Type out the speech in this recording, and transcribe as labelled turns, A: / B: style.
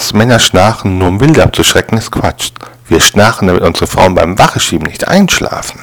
A: dass Männer schnarchen, nur um Wilde abzuschrecken, ist Quatsch. Wir schnarchen, damit unsere Frauen beim Wacheschieben nicht einschlafen.